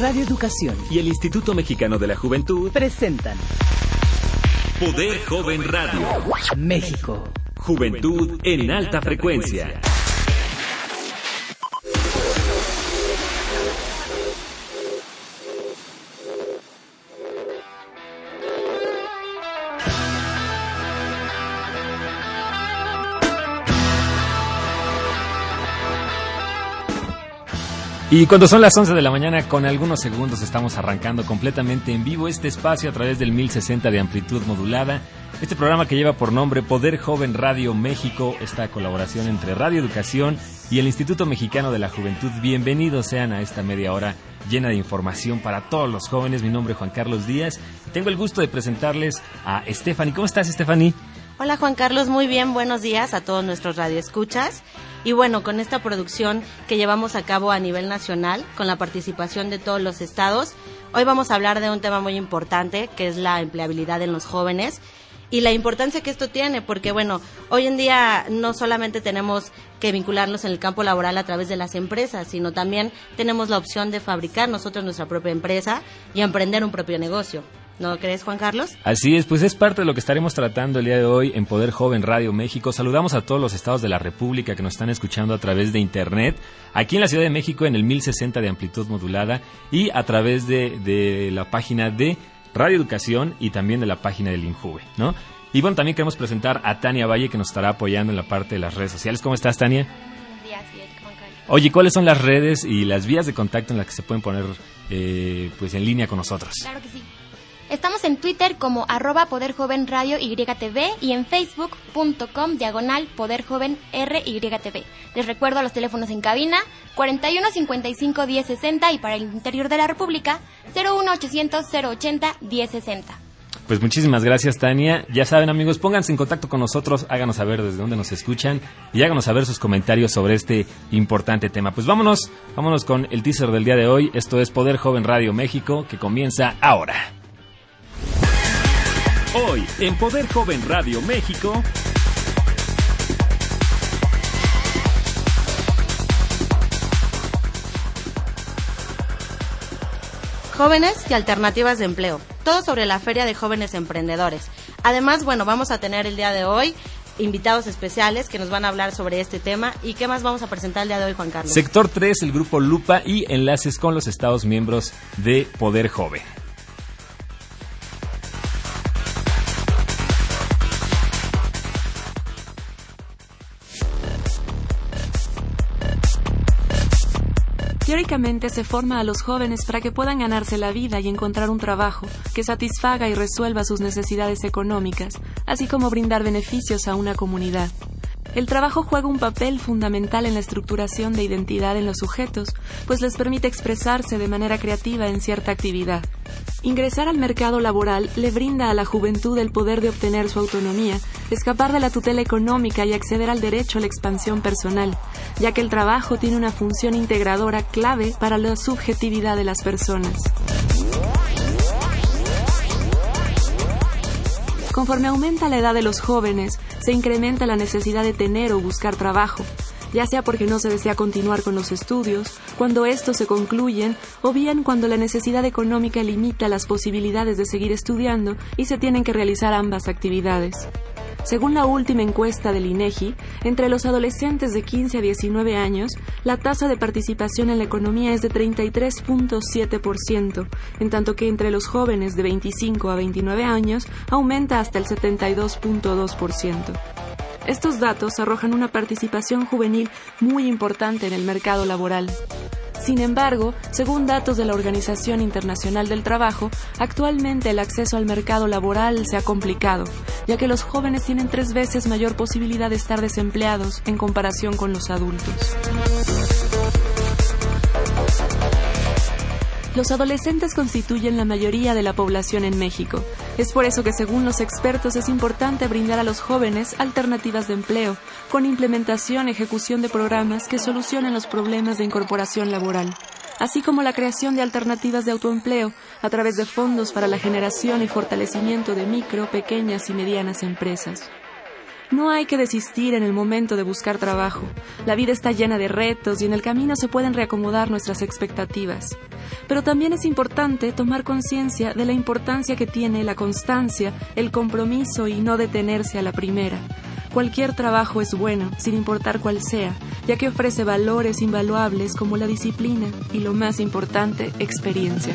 Radio Educación y el Instituto Mexicano de la Juventud presentan Poder Joven Radio. México. Juventud en alta frecuencia. Y cuando son las 11 de la mañana, con algunos segundos estamos arrancando completamente en vivo este espacio a través del 1060 de amplitud modulada. Este programa que lleva por nombre Poder Joven Radio México, esta colaboración entre Radio Educación y el Instituto Mexicano de la Juventud. Bienvenidos sean a esta media hora llena de información para todos los jóvenes. Mi nombre es Juan Carlos Díaz tengo el gusto de presentarles a Stephanie. ¿Cómo estás, Stephanie? Hola Juan Carlos, muy bien, buenos días a todos nuestros radioescuchas. Y bueno, con esta producción que llevamos a cabo a nivel nacional, con la participación de todos los estados, hoy vamos a hablar de un tema muy importante, que es la empleabilidad en los jóvenes y la importancia que esto tiene, porque bueno, hoy en día no solamente tenemos que vincularnos en el campo laboral a través de las empresas, sino también tenemos la opción de fabricar nosotros nuestra propia empresa y emprender un propio negocio. ¿No crees, Juan Carlos? Así es, pues es parte de lo que estaremos tratando el día de hoy en Poder Joven Radio México. Saludamos a todos los estados de la República que nos están escuchando a través de Internet, aquí en la Ciudad de México en el 1060 de amplitud modulada y a través de, de la página de Radio Educación y también de la página del INJUVE, ¿no? Y bueno, también queremos presentar a Tania Valle que nos estará apoyando en la parte de las redes sociales. ¿Cómo estás, Tania? Buenos días, bien, Juan Carlos. Oye, ¿cuáles son las redes y las vías de contacto en las que se pueden poner eh, pues en línea con nosotros? Claro que sí. Estamos en Twitter como arroba Poder Joven Radio YTV y en facebook.com diagonal Poder Joven RYTV. Les recuerdo los teléfonos en cabina 41 55 10 60 y para el interior de la República 01 800 080 10 60. Pues muchísimas gracias, Tania. Ya saben, amigos, pónganse en contacto con nosotros, háganos saber desde dónde nos escuchan y háganos saber sus comentarios sobre este importante tema. Pues vámonos, vámonos con el teaser del día de hoy. Esto es Poder Joven Radio México, que comienza ahora. Hoy, en Poder Joven Radio México, Jóvenes y alternativas de empleo. Todo sobre la Feria de Jóvenes Emprendedores. Además, bueno, vamos a tener el día de hoy invitados especiales que nos van a hablar sobre este tema. ¿Y qué más vamos a presentar el día de hoy, Juan Carlos? Sector 3, el grupo Lupa y enlaces con los estados miembros de Poder Joven. Teóricamente se forma a los jóvenes para que puedan ganarse la vida y encontrar un trabajo que satisfaga y resuelva sus necesidades económicas, así como brindar beneficios a una comunidad. El trabajo juega un papel fundamental en la estructuración de identidad en los sujetos, pues les permite expresarse de manera creativa en cierta actividad. Ingresar al mercado laboral le brinda a la juventud el poder de obtener su autonomía, escapar de la tutela económica y acceder al derecho a la expansión personal, ya que el trabajo tiene una función integradora clave para la subjetividad de las personas. Conforme aumenta la edad de los jóvenes, se incrementa la necesidad de tener o buscar trabajo, ya sea porque no se desea continuar con los estudios, cuando estos se concluyen, o bien cuando la necesidad económica limita las posibilidades de seguir estudiando y se tienen que realizar ambas actividades. Según la última encuesta del INEGI, entre los adolescentes de 15 a 19 años, la tasa de participación en la economía es de 33.7%, en tanto que entre los jóvenes de 25 a 29 años aumenta hasta el 72.2%. Estos datos arrojan una participación juvenil muy importante en el mercado laboral. Sin embargo, según datos de la Organización Internacional del Trabajo, actualmente el acceso al mercado laboral se ha complicado, ya que los jóvenes tienen tres veces mayor posibilidad de estar desempleados en comparación con los adultos. Los adolescentes constituyen la mayoría de la población en México. Es por eso que según los expertos es importante brindar a los jóvenes alternativas de empleo, con implementación y ejecución de programas que solucionen los problemas de incorporación laboral, así como la creación de alternativas de autoempleo a través de fondos para la generación y fortalecimiento de micro, pequeñas y medianas empresas. No hay que desistir en el momento de buscar trabajo. La vida está llena de retos y en el camino se pueden reacomodar nuestras expectativas. Pero también es importante tomar conciencia de la importancia que tiene la constancia, el compromiso y no detenerse a la primera. Cualquier trabajo es bueno, sin importar cuál sea, ya que ofrece valores invaluables como la disciplina y, lo más importante, experiencia.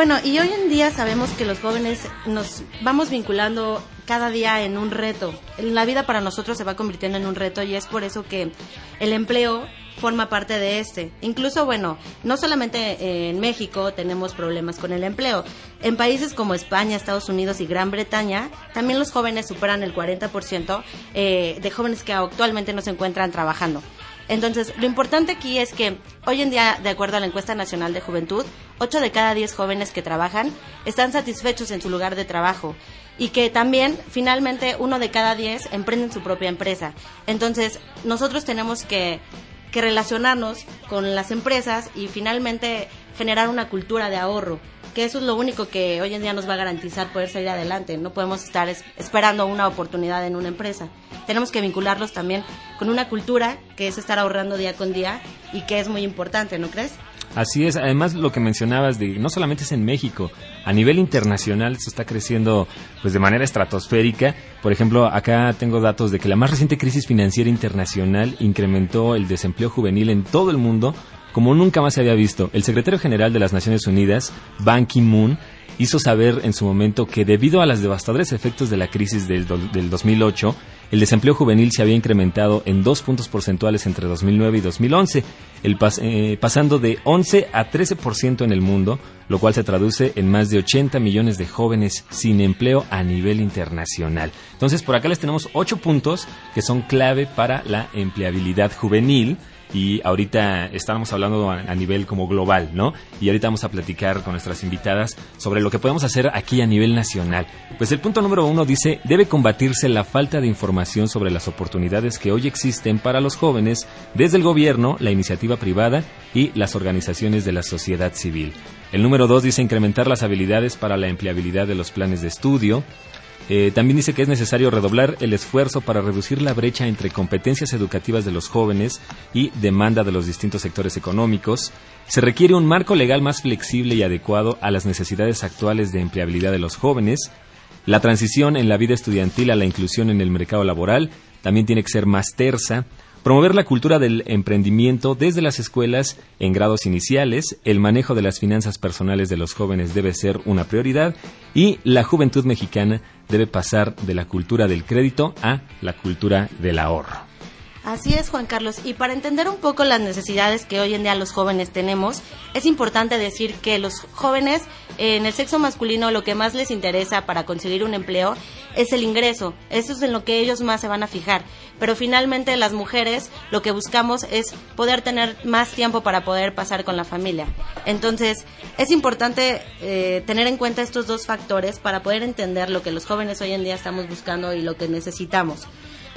Bueno, y hoy en día sabemos que los jóvenes nos vamos vinculando cada día en un reto. La vida para nosotros se va convirtiendo en un reto y es por eso que el empleo forma parte de este. Incluso, bueno, no solamente en México tenemos problemas con el empleo. En países como España, Estados Unidos y Gran Bretaña, también los jóvenes superan el 40% eh, de jóvenes que actualmente no se encuentran trabajando. Entonces, lo importante aquí es que hoy en día, de acuerdo a la encuesta nacional de juventud, 8 de cada 10 jóvenes que trabajan están satisfechos en su lugar de trabajo y que también, finalmente, uno de cada 10 emprenden su propia empresa. Entonces, nosotros tenemos que, que relacionarnos con las empresas y finalmente generar una cultura de ahorro que eso es lo único que hoy en día nos va a garantizar poder salir adelante. No podemos estar esperando una oportunidad en una empresa. Tenemos que vincularlos también con una cultura que es estar ahorrando día con día y que es muy importante, ¿no crees? Así es, además lo que mencionabas de no solamente es en México, a nivel internacional se está creciendo pues de manera estratosférica. Por ejemplo, acá tengo datos de que la más reciente crisis financiera internacional incrementó el desempleo juvenil en todo el mundo como nunca más se había visto. El secretario general de las Naciones Unidas, Ban Ki-moon, hizo saber en su momento que debido a los devastadores efectos de la crisis del, 2008, el desempleo juvenil se había incrementado en dos puntos porcentuales entre 2009 y 2011, el eh, pasando de 11 a 13% en el mundo, lo cual se traduce en más de 80 millones de jóvenes sin empleo a nivel internacional. Entonces, por acá les tenemos ocho puntos que son clave para la empleabilidad juvenil y ahorita estábamos hablando a, nivel como global, ¿no? Y ahorita vamos a platicar con nuestras invitadas sobre lo que podemos hacer aquí a nivel nacional. Pues el punto número uno dice, debe combatirse la falta de información sobre las oportunidades que hoy existen para los jóvenes desde el gobierno, la iniciativa privada y las organizaciones de la sociedad civil. El número dos dice incrementar las habilidades para la empleabilidad de los planes de estudio, eh, también dice que es necesario redoblar el esfuerzo para reducir la brecha entre competencias educativas de los jóvenes y demanda de los distintos sectores económicos. Se requiere un marco legal más flexible y adecuado a las necesidades actuales de empleabilidad de los jóvenes. La transición en la vida estudiantil a la inclusión en el mercado laboral también tiene que ser más tersa. Promover la cultura del emprendimiento desde las escuelas en grados iniciales, el manejo de las finanzas personales de los jóvenes debe ser una prioridad y la juventud mexicana debe pasar de la cultura del crédito a la cultura del ahorro. Así es, Juan Carlos. Y para entender un poco las necesidades que hoy en día los jóvenes tenemos, es importante decir que los jóvenes en el sexo masculino lo que más les interesa para conseguir un empleo es el ingreso. Eso es en lo que ellos más se van a fijar. Pero finalmente las mujeres lo que buscamos es poder tener más tiempo para poder pasar con la familia. Entonces, es importante eh, tener en cuenta estos dos factores para poder entender lo que los jóvenes hoy en día estamos buscando y lo que necesitamos.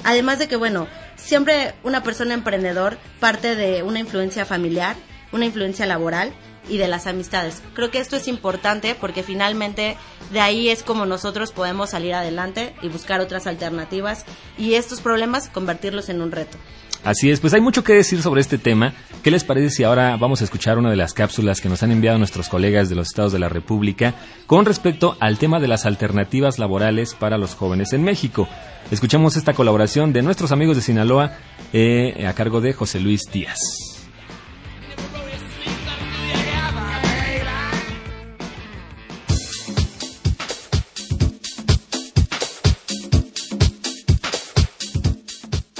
Además de que, bueno, siempre una persona emprendedor parte de una influencia familiar, una influencia laboral y de las amistades. Creo que esto es importante porque finalmente de ahí es como nosotros podemos salir adelante y buscar otras alternativas y estos problemas convertirlos en un reto. Así es, pues hay mucho que decir sobre este tema. ¿Qué les parece si ahora vamos a escuchar una de las cápsulas que nos han enviado nuestros colegas de los estados de la República con respecto al tema de las alternativas laborales para los jóvenes en México? Escuchamos esta colaboración de nuestros amigos de Sinaloa eh, a cargo de José Luis Díaz.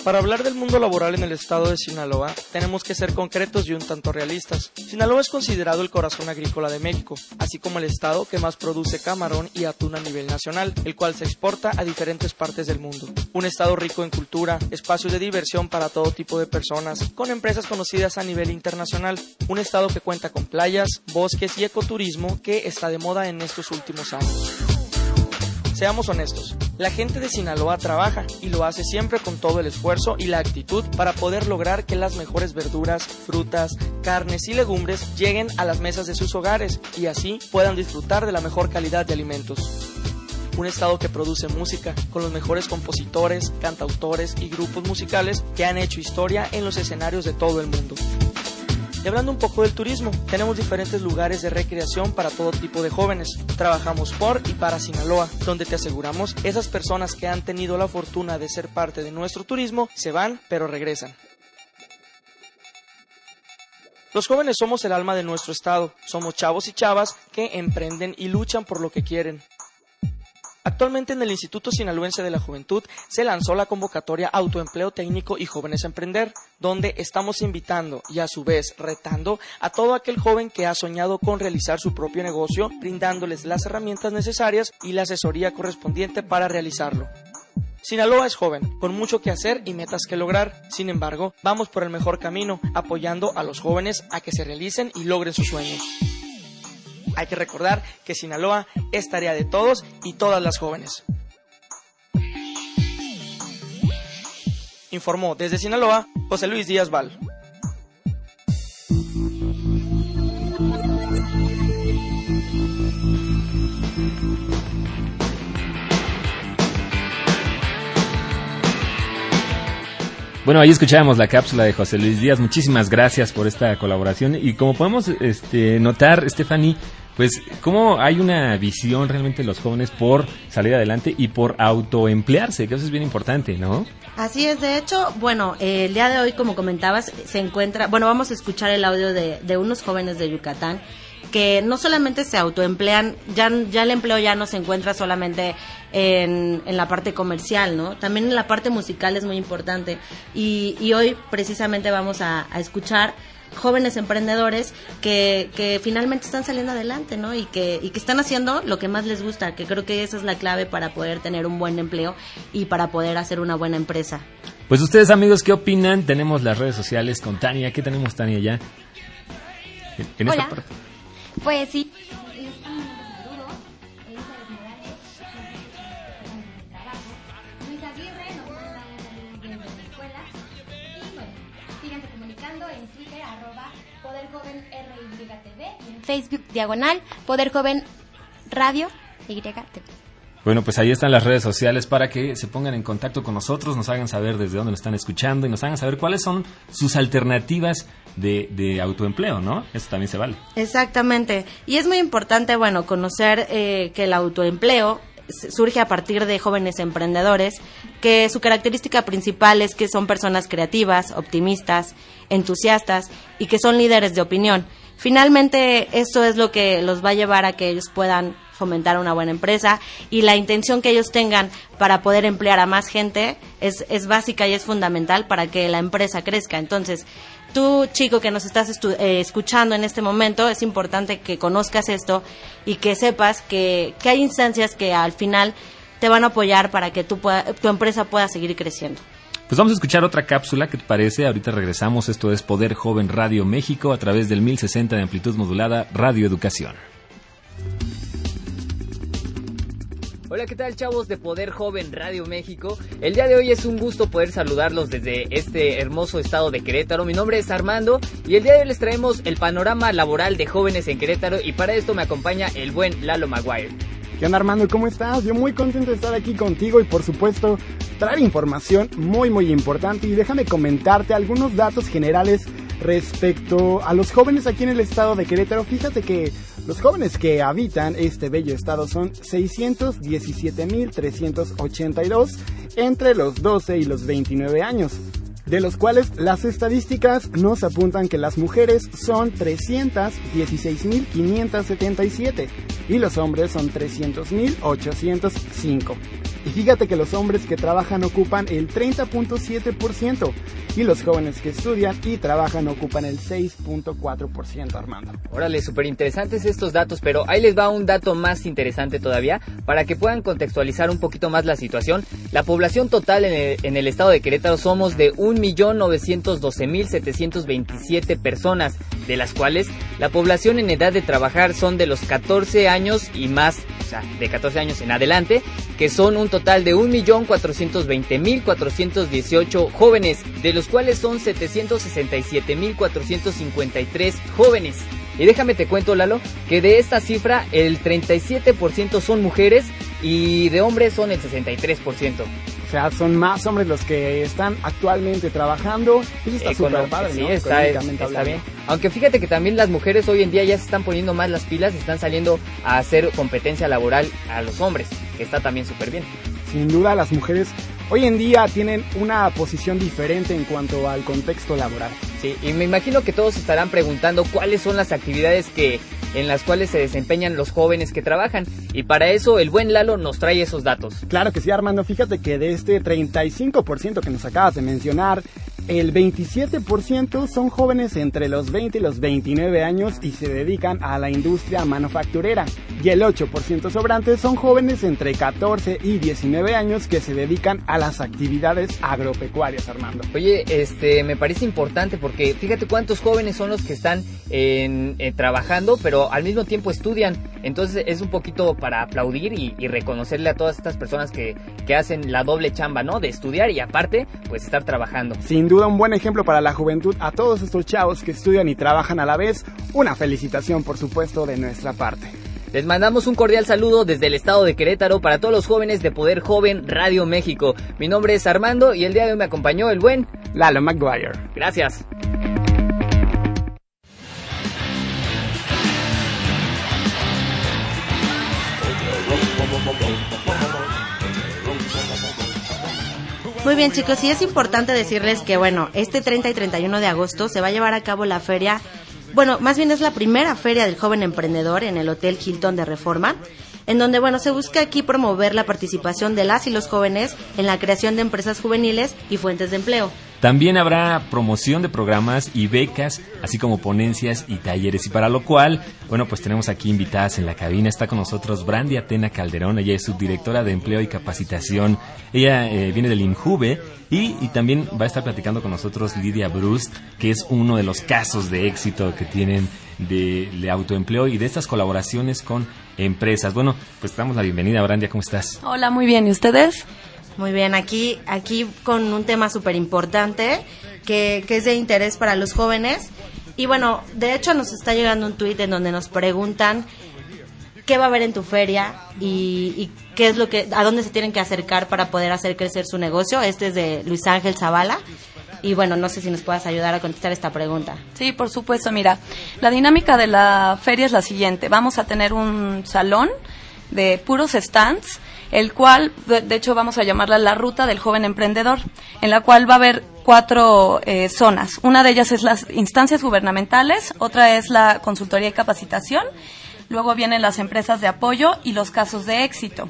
Para hablar del mundo laboral en el estado de Sinaloa, tenemos que ser concretos y un tanto realistas. Sinaloa es considerado el corazón agrícola de México, así como el estado que más produce camarón y atún a nivel nacional, el cual se exporta a diferentes partes del mundo. Un estado rico en cultura, espacios de diversión para todo tipo de personas, con empresas conocidas a nivel internacional. Un estado que cuenta con playas, bosques y ecoturismo que está de moda en estos últimos años. Seamos honestos, la gente de Sinaloa trabaja y lo hace siempre con todo el esfuerzo y la actitud para poder lograr que las mejores verduras, frutas, carnes y legumbres lleguen a las mesas de sus hogares y así puedan disfrutar de la mejor calidad de alimentos. Un estado que produce música con los mejores compositores, cantautores y grupos musicales que han hecho historia en los escenarios de todo el mundo. Y hablando un poco del turismo, tenemos diferentes lugares de recreación para todo tipo de jóvenes. Trabajamos por y para Sinaloa, donde te aseguramos esas personas que han tenido la fortuna de ser parte de nuestro turismo se van pero regresan. Los jóvenes somos el alma de nuestro estado, somos chavos y chavas que emprenden y luchan por lo que quieren. Actualmente en el Instituto Sinaloense de la Juventud se lanzó la convocatoria Autoempleo Técnico y Jóvenes Emprender, donde estamos invitando y a su vez retando a todo aquel joven que ha soñado con realizar su propio negocio, brindándoles las herramientas necesarias y la asesoría correspondiente para realizarlo. Sinaloa es joven, con mucho que hacer y metas que lograr. Sin embargo, vamos por el mejor camino, apoyando a los jóvenes a que se realicen y logren sus sueños. Hay que recordar que Sinaloa es tarea de todos y todas las jóvenes. Informó desde Sinaloa José Luis Díaz Val. Bueno, ahí escuchábamos la cápsula de José Luis Díaz. Muchísimas gracias por esta colaboración. Y como podemos este, notar, Stephanie, pues cómo hay una visión realmente de los jóvenes por salir adelante y por autoemplearse, que eso es bien importante, ¿no? Así es, de hecho, bueno, el día de hoy, como comentabas, se encuentra, bueno, vamos a escuchar el audio de, de unos jóvenes de Yucatán que no solamente se autoemplean, ya, el empleo ya no se encuentra solamente en, en, la parte comercial, ¿no? También en la parte musical es muy importante. Y, y hoy precisamente vamos a escuchar jóvenes emprendedores que, que, finalmente están saliendo adelante, ¿no? Y que, y que están haciendo lo que más les gusta, que creo que esa es la clave para poder tener un buen empleo y para poder hacer una buena empresa. Pues ustedes amigos, ¿qué opinan? Tenemos las redes sociales con Tania. ¿Qué tenemos Tania ya? En, en Hola. esta parte. Pues sí. Facebook diagonal Poder Joven Radio YTV. Bueno, pues ahí están las redes sociales para que se pongan en contacto con nosotros, nos hagan saber desde dónde nos están escuchando y nos hagan saber cuáles son sus alternativas de, de autoempleo, ¿no? Eso también se vale. Exactamente. Y es muy importante, bueno, conocer eh, que el autoempleo surge a partir de jóvenes emprendedores, que su característica principal es que son personas creativas, optimistas, entusiastas y que son líderes de opinión. Finalmente, esto es lo que los va a llevar a que ellos puedan fomentar una buena empresa y la intención que ellos tengan para poder emplear a más gente es, es básica y es fundamental para que la empresa crezca. Entonces, tú, chico que nos estás eh, escuchando en este momento, es importante que conozcas esto y que sepas que, que hay instancias que al final te van a apoyar para que tu, tu empresa pueda seguir creciendo. Pues vamos a escuchar otra cápsula que te parece. Ahorita regresamos. Esto es Poder Joven Radio México a través del 1060 de amplitud modulada Radio Educación. Hola, ¿qué tal chavos de Poder Joven Radio México? El día de hoy es un gusto poder saludarlos desde este hermoso estado de Querétaro. Mi nombre es Armando y el día de hoy les traemos el panorama laboral de jóvenes en Querétaro y para esto me acompaña el buen Lalo Maguire. ¿Qué onda Armando? ¿Cómo estás? Yo muy contento de estar aquí contigo y por supuesto traer información muy muy importante y déjame comentarte algunos datos generales respecto a los jóvenes aquí en el estado de Querétaro. Fíjate que los jóvenes que habitan este bello estado son 617.382 entre los 12 y los 29 años, de los cuales las estadísticas nos apuntan que las mujeres son 316.577 y los hombres son 300.805. Y fíjate que los hombres que trabajan ocupan el 30.7% y los jóvenes que estudian y trabajan ocupan el 6.4%, Armando. Órale, súper interesantes estos datos, pero ahí les va un dato más interesante todavía para que puedan contextualizar un poquito más la situación. La población total en el, en el estado de Querétaro somos de 1.912.727 personas, de las cuales la población en edad de trabajar son de los 14 años y más, o sea, de 14 años en adelante, que son un total de 1.420.418 jóvenes, de los cuales son 767.453 jóvenes. Y déjame te cuento, Lalo, que de esta cifra el 37% son mujeres y de hombres son el 63%. O sea, son más hombres los que están actualmente trabajando. Eso está súper padre, sí, ¿no? está, está bien. Aunque fíjate que también las mujeres hoy en día ya se están poniendo más las pilas, están saliendo a hacer competencia laboral a los hombres, que está también súper bien. Sin duda, las mujeres hoy en día tienen una posición diferente en cuanto al contexto laboral. Sí, y me imagino que todos estarán preguntando cuáles son las actividades que en las cuales se desempeñan los jóvenes que trabajan y para eso el buen Lalo nos trae esos datos. Claro que sí, Armando. Fíjate que de este 35% que nos acabas de mencionar, el 27% son jóvenes entre los 20 y los 29 años y se dedican a la industria manufacturera. Y el 8% sobrante son jóvenes entre 14 y 19 años que se dedican a las actividades agropecuarias, Armando. Oye, este, me parece importante porque fíjate cuántos jóvenes son los que están en, eh, trabajando, pero al mismo tiempo estudian. Entonces es un poquito para aplaudir y, y reconocerle a todas estas personas que, que hacen la doble chamba, ¿no? De estudiar y aparte, pues estar trabajando. Sin duda un buen ejemplo para la juventud a todos estos chavos que estudian y trabajan a la vez. Una felicitación, por supuesto, de nuestra parte. Les mandamos un cordial saludo desde el estado de Querétaro para todos los jóvenes de Poder Joven Radio México. Mi nombre es Armando y el día de hoy me acompañó el buen Lalo McGuire. Gracias. Muy bien chicos, y es importante decirles que bueno, este 30 y 31 de agosto se va a llevar a cabo la feria, bueno, más bien es la primera feria del joven emprendedor en el Hotel Hilton de Reforma, en donde bueno, se busca aquí promover la participación de las y los jóvenes en la creación de empresas juveniles y fuentes de empleo. También habrá promoción de programas y becas, así como ponencias y talleres. Y para lo cual, bueno, pues tenemos aquí invitadas en la cabina. Está con nosotros Brandy Atena Calderón. Ella es subdirectora de Empleo y Capacitación. Ella eh, viene del INJUVE. Y, también va a estar platicando con nosotros Lidia Brust, que es uno de los casos de éxito que tienen de autoempleo y de estas colaboraciones con empresas. Bueno, pues damos la bienvenida, Brandia. ¿Cómo estás? Hola, muy bien. ¿Y ustedes? Muy bien, aquí, aquí con un tema súper importante que, que es de interés para los jóvenes. Y bueno, de hecho nos está llegando un tuit en donde nos preguntan qué va a haber en tu feria y, y qué es lo que, a dónde se tienen que acercar para poder hacer crecer su negocio. Este es de Luis Ángel Zavala. Y bueno, no sé si nos puedas ayudar a contestar esta pregunta. Sí, por supuesto. Mira, la dinámica de la feria es la siguiente. Vamos a tener un salón de puros stands, el cual, de, hecho, vamos a llamarla la ruta del joven emprendedor, en la cual va a haber cuatro eh, zonas. Una de ellas es las instancias gubernamentales, otra es la consultoría y capacitación, luego vienen las empresas de apoyo y los casos de éxito.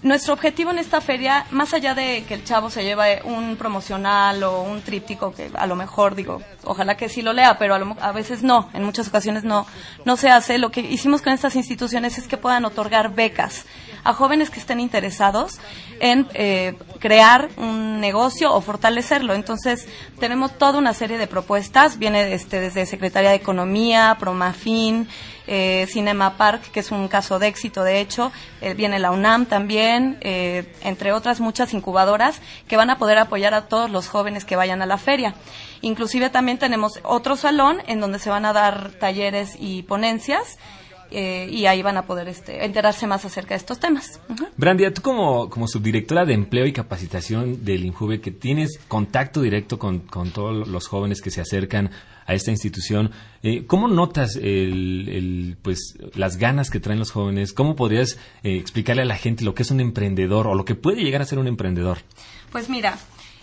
Nuestro objetivo en esta feria, más allá de que el chavo se lleve un promocional o un tríptico, que a lo mejor digo, ojalá que sí lo lea, pero a, lo- a veces no, en muchas ocasiones no, no se hace. Lo que hicimos con estas instituciones es que puedan otorgar becas a jóvenes que estén interesados en eh, crear un negocio o fortalecerlo. Entonces, tenemos toda una serie de propuestas, viene este, desde Secretaría de Economía, Promafin, eh, Cinema Park, que es un caso de éxito, de hecho, eh, viene la UNAM también, eh, entre otras muchas incubadoras que van a poder apoyar a todos los jóvenes que vayan a la feria. Inclusive también tenemos otro salón en donde se van a dar talleres y ponencias eh, y ahí van a poder este, enterarse más acerca de estos temas. Ujú. Brandia, tú como, como subdirectora de empleo y capacitación del INJUVE, que tienes contacto directo con, con todos los jóvenes que se acercan a esta institución, eh, ¿cómo notas el, el, pues, las ganas que traen los jóvenes? ¿Cómo podrías eh, explicarle a la gente lo que es un emprendedor o lo que puede llegar a ser un emprendedor? Pues mira,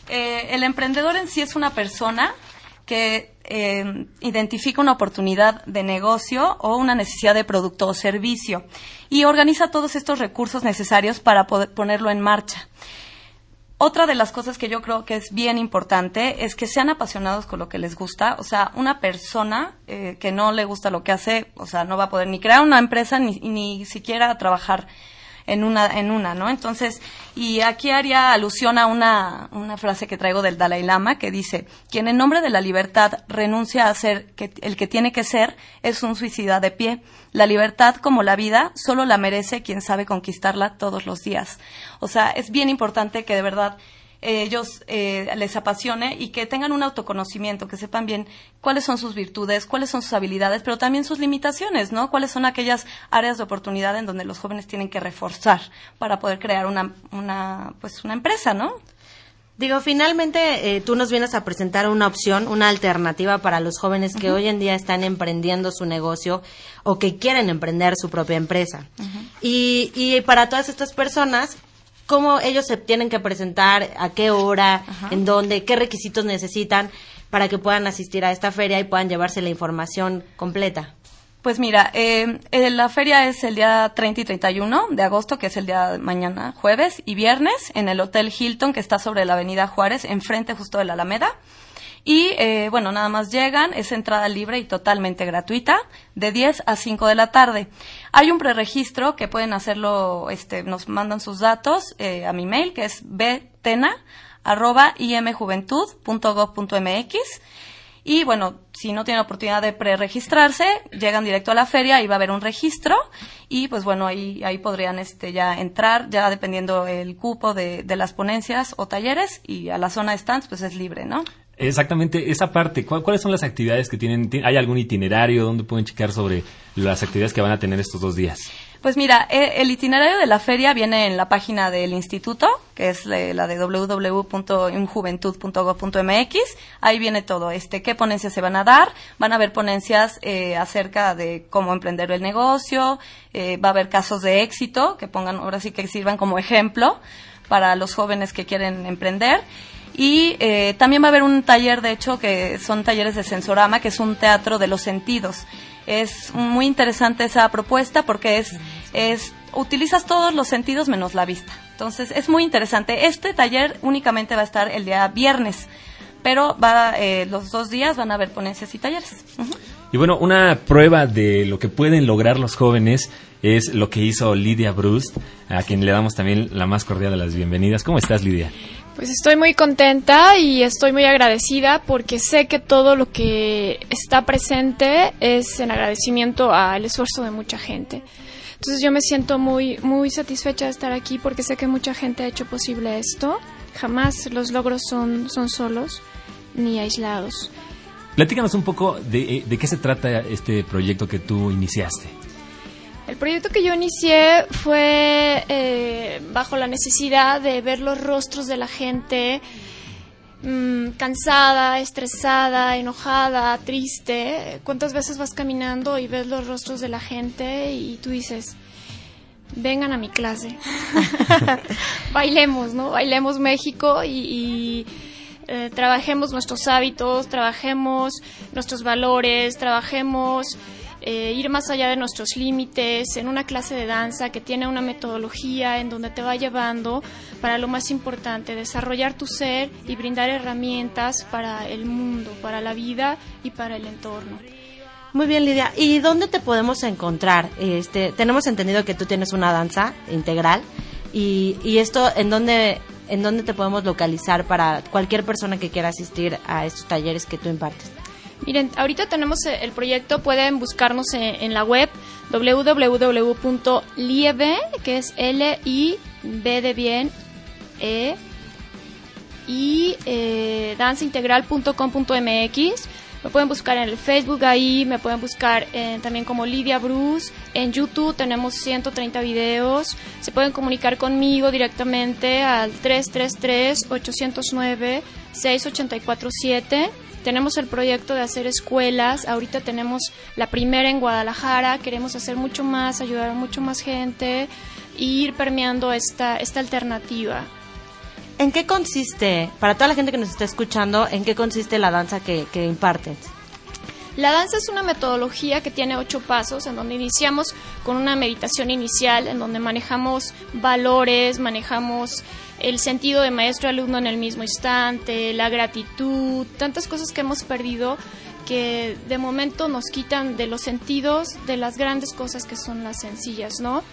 eh, el emprendedor en sí es una persona que eh, identifica una oportunidad de negocio o una necesidad de producto o servicio y organiza todos estos recursos necesarios para poder ponerlo en marcha. Otra de las cosas que yo creo que es bien importante es que sean apasionados con lo que les gusta. O sea, una persona eh, que no le gusta lo que hace, o sea, no va a poder ni crear una empresa ni, ni siquiera trabajar en una, en una, ¿no? Entonces, y aquí haría alusión a una, una frase que traigo del Dalai Lama que dice, quien en nombre de la libertad renuncia a ser que, el que tiene que ser es un suicida de pie. La libertad, como la vida, solo la merece quien sabe conquistarla todos los días. O sea, es bien importante que de verdad ellos eh, les apasione y que tengan un autoconocimiento, que sepan bien cuáles son sus virtudes, cuáles son sus habilidades, pero también sus limitaciones, ¿no? Cuáles son aquellas áreas de oportunidad en donde los jóvenes tienen que reforzar para poder crear una, una pues una empresa, ¿no? Digo, finalmente eh, tú nos vienes a presentar una opción, una alternativa para los jóvenes que hoy en día están emprendiendo su negocio o que quieren emprender su propia empresa. y, y para todas estas personas cómo ellos se tienen que presentar, a qué hora, en dónde, qué requisitos necesitan para que puedan asistir a esta feria y puedan llevarse la información completa. Pues mira, eh, eh la feria es el día 30 y 31 de agosto, que es el día de mañana, jueves y viernes, en el Hotel Hilton, que está sobre la Avenida Juárez, enfrente justo de la Alameda. Y eh, bueno, nada más llegan, es entrada libre y totalmente gratuita, de 10 a 5 de la tarde. Hay un preregistro que pueden hacerlo, este, nos mandan sus datos eh, a mi mail, que es btena arroba imjuventud.gov.mx. Y bueno, si no tienen oportunidad de preregistrarse, llegan directo a la feria y va a haber un registro y pues bueno, ahí, ahí podrían este, ya entrar, ya dependiendo el cupo de, de las ponencias o talleres y a la zona de stands pues es libre, ¿no? Exactamente, esa parte, ¿cuáles son las actividades que tienen? ¿Hay algún itinerario donde pueden checar sobre las actividades que van a tener estos dos días? Pues mira, e, el itinerario de la feria viene en la página del instituto, que es la de www.injuventud.gov.mx. Ahí viene todo, este, qué ponencias se van a dar. Van a haber ponencias eh, acerca de cómo emprender el negocio. Eh, va a haber casos de éxito que pongan, ahora sí que sirvan como ejemplo para los jóvenes que quieren emprender. Y eh, también va a haber un taller, de hecho, que son talleres de sensorama, que es un teatro de los sentidos. Es muy interesante esa propuesta porque es, es utilizas todos los sentidos menos la vista. Entonces es muy interesante. Este taller únicamente va a estar el día viernes, pero va eh, los dos días van a haber ponencias y talleres. Y bueno, una prueba de lo que pueden lograr los jóvenes es lo que hizo Lidia Bruce, a quien le damos también la más cordial de las bienvenidas. ¿Cómo estás, Lidia? Pues estoy muy contenta y estoy muy agradecida porque sé que todo lo que está presente es en agradecimiento al esfuerzo de mucha gente. Entonces yo me siento muy muy satisfecha de estar aquí porque sé que mucha gente ha hecho posible esto. Jamás los logros son, son solos ni aislados. Platícanos un poco de, de qué se trata este proyecto que tú iniciaste. El proyecto que yo inicié fue eh, bajo la necesidad de ver los rostros de la gente mmm, cansada, estresada, enojada, triste. ¿Cuántas veces vas caminando y ves los rostros de la gente y tú dices, vengan a mi clase, bailemos, ¿no? Bailemos México y, y eh, trabajemos nuestros hábitos, trabajemos nuestros valores, trabajemos eh, ir más allá de nuestros límites, en una clase de danza que tiene una metodología en donde te va llevando para lo más importante, desarrollar tu ser y brindar herramientas para el mundo, para la vida y para el entorno. Muy bien, Lidia. ¿Y dónde te podemos encontrar? Este, tenemos entendido que tú tienes una danza integral. ¿Y, y esto en dónde, en dónde te podemos localizar para cualquier persona que quiera asistir a estos talleres que tú impartes? Miren, ahorita tenemos el proyecto, pueden buscarnos en, la web www.liebe, que es L-I-B de bien, E, y eh, danzaintegral.com.mx. Me pueden buscar en el Facebook ahí, me pueden buscar también como Lidia Bruce. En YouTube tenemos 130 videos. Se pueden comunicar conmigo directamente al 333-809-6847. Tenemos el proyecto de hacer escuelas, ahorita tenemos la primera en Guadalajara, queremos hacer mucho más, ayudar a mucho más gente e ir permeando esta, esta alternativa. ¿En qué consiste, para toda la gente que nos está escuchando, en qué consiste la danza que, que imparten? La danza es una metodología que tiene ocho pasos, en donde iniciamos con una meditación inicial, en donde manejamos valores, manejamos el sentido de maestro-alumno en el mismo instante, la gratitud, tantas cosas que hemos perdido que de momento nos quitan de los sentidos de las grandes cosas que son las sencillas, ¿no?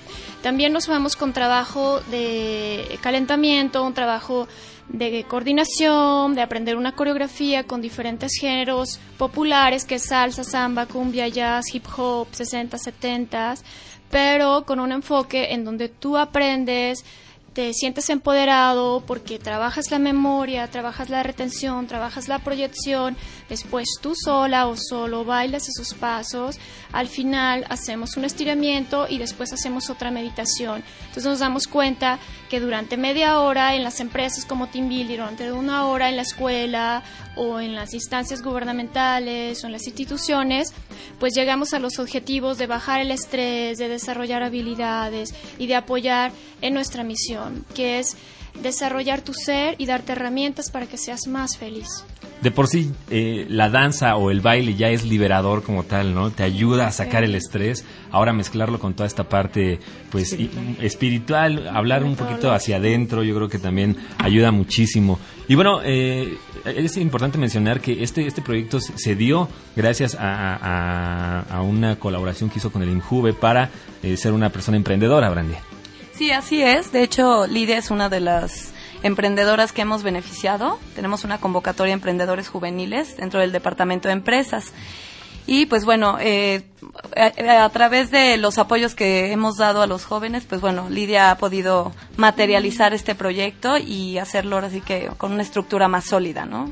También nos vamos con trabajo de calentamiento, un trabajo de coordinación, de aprender una coreografía con diferentes géneros populares, que es salsa, samba, cumbia, jazz, hip hop, 60, 70, pero con un enfoque en donde tú aprendes te sientes empoderado porque trabajas la memoria, trabajas la retención, trabajas la proyección, después tú sola o solo bailas esos pasos, al final hacemos un estiramiento y después hacemos otra meditación. Entonces nos damos cuenta que durante media hora en las empresas como Team Building, durante una hora en la escuela o en las instancias gubernamentales o en las instituciones, pues llegamos a los objetivos de bajar el estrés, de desarrollar habilidades y de apoyar en nuestra misión, que es desarrollar tu ser y darte herramientas para que seas más feliz. De por sí, eh, la danza o el baile ya es liberador como tal, ¿no? Te ayuda a sacar el estrés. Ahora mezclarlo con toda esta parte, pues, espiritual, hablar un poquito hacia adentro, yo creo que también ayuda muchísimo. Y bueno, eh, es importante mencionar que este, este proyecto se dio gracias a, una colaboración que hizo con el INJUVE para eh, ser una persona emprendedora, Brandy. Sí, así es. De hecho, Lidia es una de las emprendedoras que hemos beneficiado. Tenemos una convocatoria de emprendedores juveniles dentro del Departamento de Empresas. Y pues bueno, eh, a, través de los apoyos que hemos dado a los jóvenes, pues bueno, Lidia ha podido materializar este proyecto y hacerlo ahora sí que con una estructura más sólida, ¿no?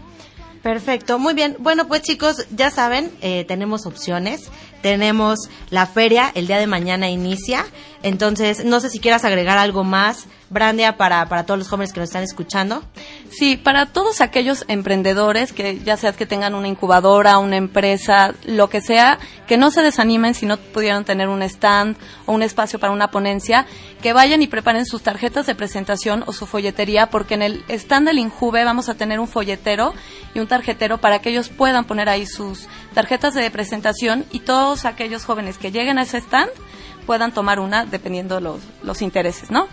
Perfecto, muy bien. Bueno, pues chicos, ya saben, eh, tenemos opciones. Tenemos la feria, el día de mañana inicia. Entonces, no sé si quieras agregar algo más Brandia para, para todos los jóvenes que nos están escuchando? Sí, para todos aquellos emprendedores que ya sea que tengan una incubadora, una empresa, lo que sea, que no se desanimen si no pudieron tener un stand o un espacio para una ponencia, que vayan y preparen sus tarjetas de presentación o su folletería, porque en el stand del Injuve vamos a tener un folletero y un tarjetero para que ellos puedan poner ahí sus tarjetas de presentación y todos aquellos jóvenes que lleguen a ese stand puedan tomar una dependiendo los, los intereses, ¿no?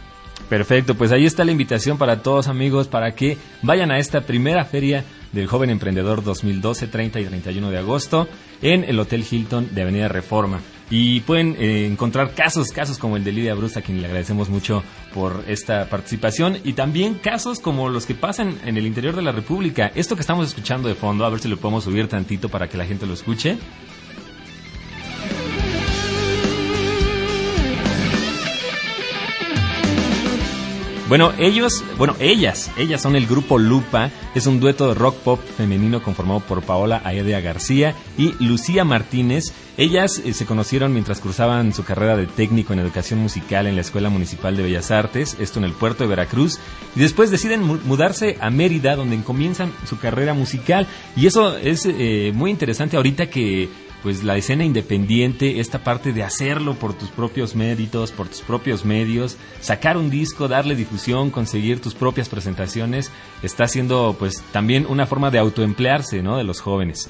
Perfecto, pues ahí está la invitación para todos amigos para que vayan a esta primera feria del Joven Emprendedor 2012, 30 y 31 de agosto en el Hotel Hilton de Avenida Reforma. Y pueden eh, encontrar casos, casos como el de Lidia Bruce, a quien le agradecemos mucho por esta participación, y también casos como los que pasan en el interior de la República. Esto que estamos escuchando de fondo, a ver si lo podemos subir tantito para que la gente lo escuche. Bueno, ellos, bueno, ellas, ellas son el grupo Lupa, es un dueto de rock pop femenino conformado por Paola Aedea García y Lucía Martínez. Ellas eh, se conocieron mientras cruzaban su carrera de técnico en educación musical en la Escuela Municipal de Bellas Artes, esto en el puerto de Veracruz, y después deciden mudarse a Mérida, donde comienzan su carrera musical. Y eso es eh, muy interesante ahorita que pues la escena independiente, esta parte de hacerlo por tus propios méritos, por tus propios medios, sacar un disco, darle difusión, conseguir tus propias presentaciones, está siendo pues también una forma de autoemplearse, ¿no? De los jóvenes.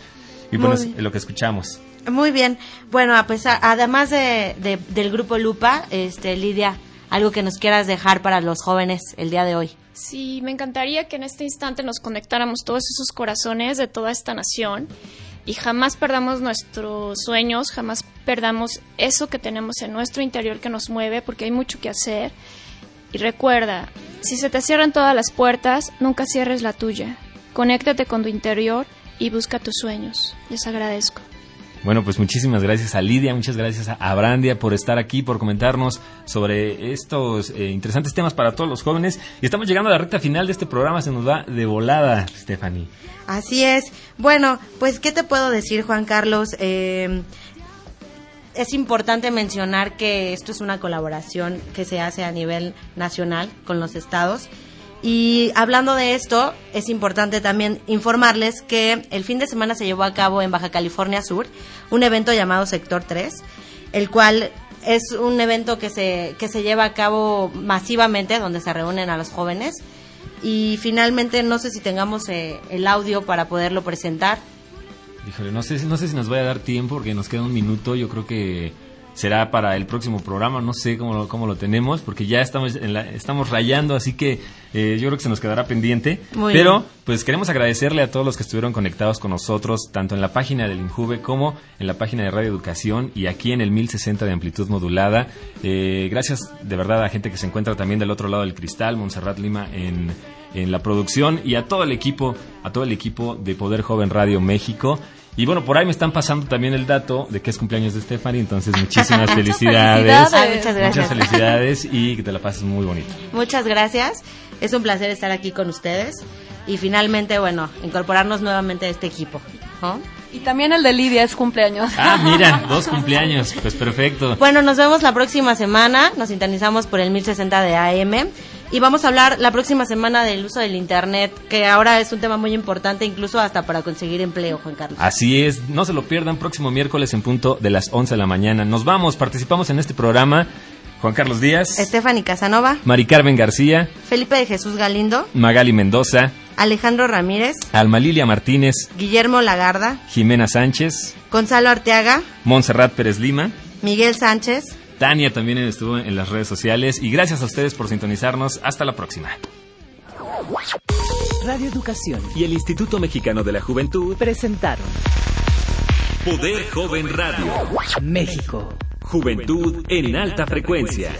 Y bueno, es lo que escuchamos. Muy bien. Bueno, pues además de, del grupo Lupa, este Lidia, algo que nos quieras dejar para los jóvenes el día de hoy. Sí, me encantaría que en este instante nos conectáramos todos esos corazones de toda esta nación y jamás perdamos nuestros sueños, jamás perdamos eso que tenemos en nuestro interior que nos mueve, porque hay mucho que hacer. Y recuerda, si se te cierran todas las puertas, nunca cierres la tuya. Conéctate con tu interior y busca tus sueños. Les agradezco. Bueno, pues muchísimas gracias a Lidia, muchas gracias a Brandia por estar aquí, por comentarnos sobre estos eh, interesantes temas para todos los jóvenes. Y estamos llegando a la recta final de este programa, se nos va de volada, Stephanie. Así es. Bueno, pues, ¿qué te puedo decir, Juan Carlos? Eh, es importante mencionar que esto es una colaboración que se hace a nivel nacional con los estados y hablando de esto, es importante también informarles que el fin de semana se llevó a cabo en Baja California Sur un evento llamado Sector 3, el cual es un evento que se, que se lleva a cabo masivamente, donde se reúnen a los jóvenes Y finalmente, no sé si tengamos eh, el audio para poderlo presentar. Híjole, no sé, no sé si nos vaya a dar tiempo porque nos queda un minuto. Yo creo que será para el próximo programa. No sé cómo lo, cómo lo tenemos porque ya estamos, en la- estamos rayando, así que eh, yo creo que se nos quedará pendiente. Muy Pero bien. pues queremos agradecerle a todos los que estuvieron conectados con nosotros, tanto en la página del Injuve como en la página de Radio Educación y aquí en el 1060 de amplitud modulada. Eh, gracias de verdad a la gente que se encuentra también del otro lado del cristal, Montserrat Lima en, en la producción y a todo el equipo, a todo el equipo de Poder Joven Radio México. Y bueno, por ahí me están pasando también el dato de que es cumpleaños de Stephanie, entonces muchísimas felicidades. felicidades. Ah, muchas gracias. Muchas felicidades y que te la pases muy bonito. Muchas gracias. Es un placer estar aquí con ustedes. Y finalmente, bueno, incorporarnos nuevamente a este equipo. ¿no? Y también el de Lidia es cumpleaños. Ah, mira, dos cumpleaños, pues perfecto. Bueno, nos vemos la próxima semana. Nos sintonizamos por el 1060 de AM. Y vamos a hablar la próxima semana del uso del Internet, que ahora es un tema muy importante, incluso hasta para conseguir empleo, Juan Carlos. Así es, no se lo pierdan, próximo miércoles en punto de las 11 de la mañana. Nos vamos, participamos en este programa. Juan Carlos Díaz, Stephanie Casanova, Mari Carmen García, Felipe de Jesús Galindo, Magali Mendoza, Alejandro Ramírez, Alma Lilia Martínez, Guillermo Lagarda, Jimena Sánchez, Gonzalo Arteaga, Montserrat Pérez Lima, Miguel Sánchez. Tania también estuvo en las redes sociales y gracias a ustedes por sintonizarnos. Hasta la próxima. Radio Educación Y el Instituto Mexicano de la Juventud, presentaron Poder Joven Radio. México. Juventud en alta frecuencia.